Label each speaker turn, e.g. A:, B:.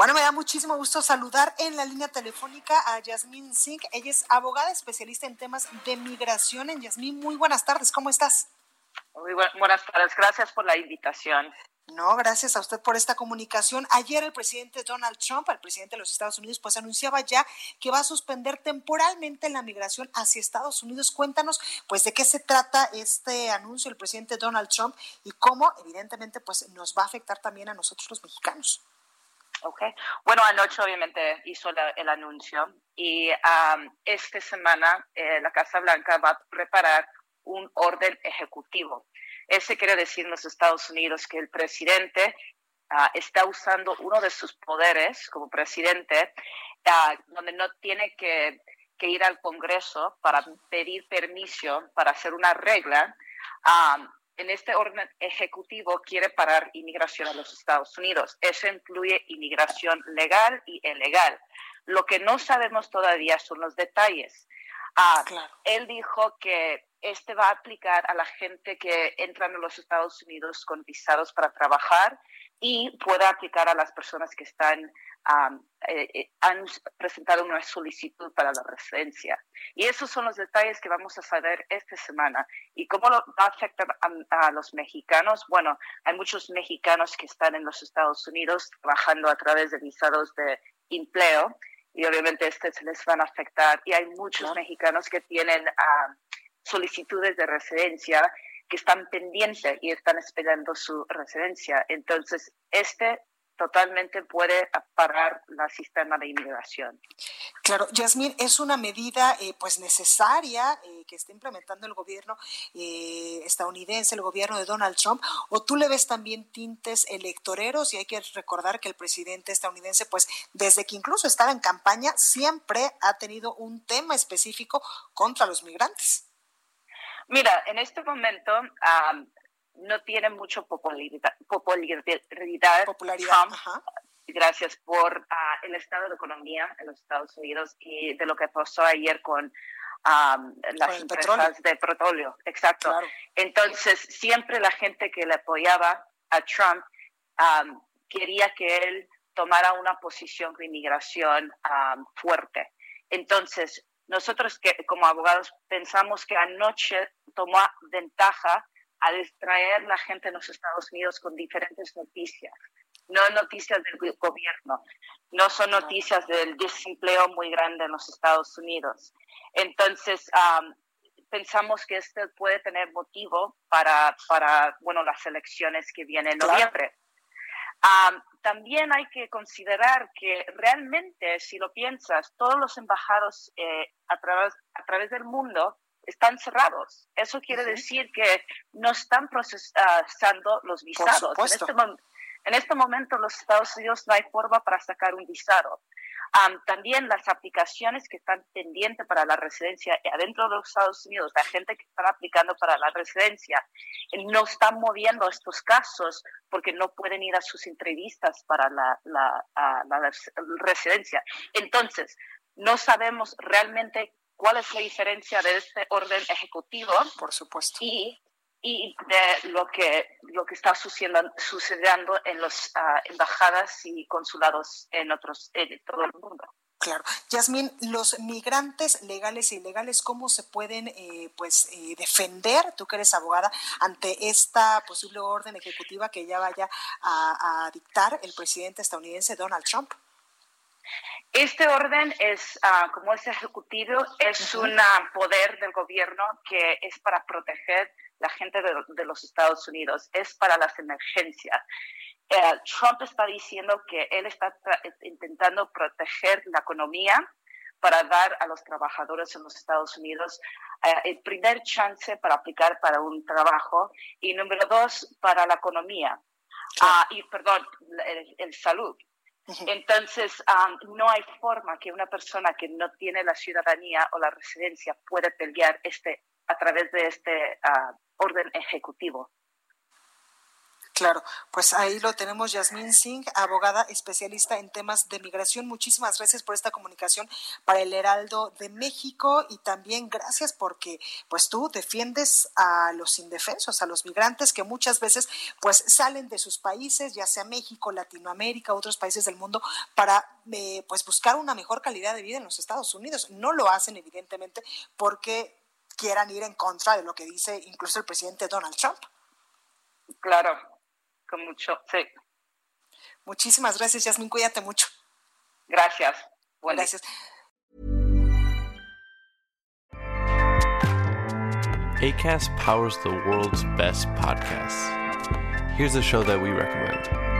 A: Bueno, me da muchísimo gusto saludar en la línea telefónica a Yasmín Singh. Ella es abogada especialista en temas de migración. En Yasmín, muy buenas tardes. ¿Cómo estás?
B: Muy buenas tardes. Gracias por la invitación.
A: No, gracias a usted por esta comunicación. Ayer el presidente Donald Trump, el presidente de los Estados Unidos, pues anunciaba ya que va a suspender temporalmente la migración hacia Estados Unidos. Cuéntanos, pues, de qué se trata este anuncio del presidente Donald Trump y cómo, evidentemente, pues, nos va a afectar también a nosotros los mexicanos.
B: Ok. Bueno, anoche obviamente hizo el anuncio y esta semana eh, la Casa Blanca va a preparar un orden ejecutivo ese quiere decir en los Estados Unidos que el presidente ah, está usando uno de sus poderes como presidente, ah, donde no tiene que, ir al Congreso para pedir permiso para hacer una regla. Ah, en este orden ejecutivo quiere parar inmigración a los Estados Unidos. Eso incluye inmigración legal y ilegal. Lo que no sabemos todavía son los detalles. Él dijo que este va a aplicar a la gente que entra en los Estados Unidos con visados para trabajar y puede aplicar a las personas que están eh, eh, han presentado una solicitud para la residencia. Y esos son los detalles que vamos a saber esta semana. ¿Y cómo va a afectar a, a, los mexicanos? Bueno, hay muchos mexicanos que están en los Estados Unidos trabajando a través de visados de empleo y obviamente estos les van a afectar. Y hay muchos mexicanos que tienen solicitudes de residencia que están pendientes y están esperando su residencia. Entonces, este totalmente puede parar el sistema de inmigración.
A: Claro, Yasmín, es una medida eh, pues necesaria eh, que está implementando el gobierno eh, estadounidense, el gobierno de Donald Trump, o tú le ves también tintes electoreros y hay que recordar que el presidente estadounidense pues desde que incluso estaba en campaña siempre ha tenido un tema específico contra los migrantes.
B: Mira, en este momento no tiene mucho popularidad,
A: popularidad,
B: gracias por ah, el estado de economía en los Estados Unidos y de lo que pasó ayer con las empresas de petróleo. Exacto. Entonces, siempre la gente que le apoyaba a Trump quería que él tomara una posición de inmigración fuerte. Entonces, nosotros que como abogados pensamos que anoche tomó ventaja a distraer la gente en los Estados Unidos con diferentes noticias. No noticias del gobierno, no son noticias del desempleo muy grande en los Estados Unidos. Entonces, pensamos que esto puede tener motivo para, para bueno, las elecciones que vienen en noviembre. también hay que considerar que realmente, si lo piensas, todos los embajados eh, a, través, a través del mundo están cerrados. Eso quiere decir que no están procesando los visados. En este, en este, momento, los Estados Unidos no hay forma para sacar un visado. también las aplicaciones que están pendientes para la residencia adentro de los Estados Unidos, la gente que está aplicando para la residencia, no están moviendo estos casos porque no pueden ir a sus entrevistas para la, la, la residencia. Entonces, no sabemos realmente cuál es la diferencia de este orden ejecutivo
A: por supuesto
B: y, y de lo que lo que está sucediendo, sucediendo en las ah, embajadas y consulados en otros en todo el mundo
A: Claro. Yasmín, los migrantes legales e ilegales, ¿cómo se pueden eh, pues eh, defender, tú que eres abogada, ante esta posible orden ejecutiva que ya vaya a, a dictar el presidente estadounidense Donald Trump?
B: Este orden es, ah, como es ejecutivo, es un poder del gobierno que es para proteger la gente de, los Estados Unidos, es para las emergencias. Eh, Trump está diciendo que él está intentando proteger la economía para dar a los trabajadores en los Estados Unidos eh, el primer chance para aplicar para un trabajo y número dos, para la economía. ah, y perdón, el, salud. Entonces, no hay forma que una persona que no tiene la ciudadanía o la residencia pueda pelear este, a través de este ah, orden ejecutivo.
A: Claro, pues ahí lo tenemos, Yasmín Singh, abogada especialista en temas de migración. Muchísimas gracias por esta comunicación para el Heraldo de México y también gracias porque pues tú defiendes a los indefensos, a los migrantes que muchas veces pues salen de sus países, ya sea México, Latinoamérica, otros países del mundo, para eh, pues buscar una mejor calidad de vida en los Estados Unidos. No lo hacen evidentemente porque quieran ir en contra de lo que dice incluso el presidente Donald Trump.
B: Claro, con mucho, sí.
A: Muchísimas gracias, Yasmin. Cuídate mucho.
B: Gracias. gracias.
C: ACAST powers the world's best podcasts. Here's a show that we recommend.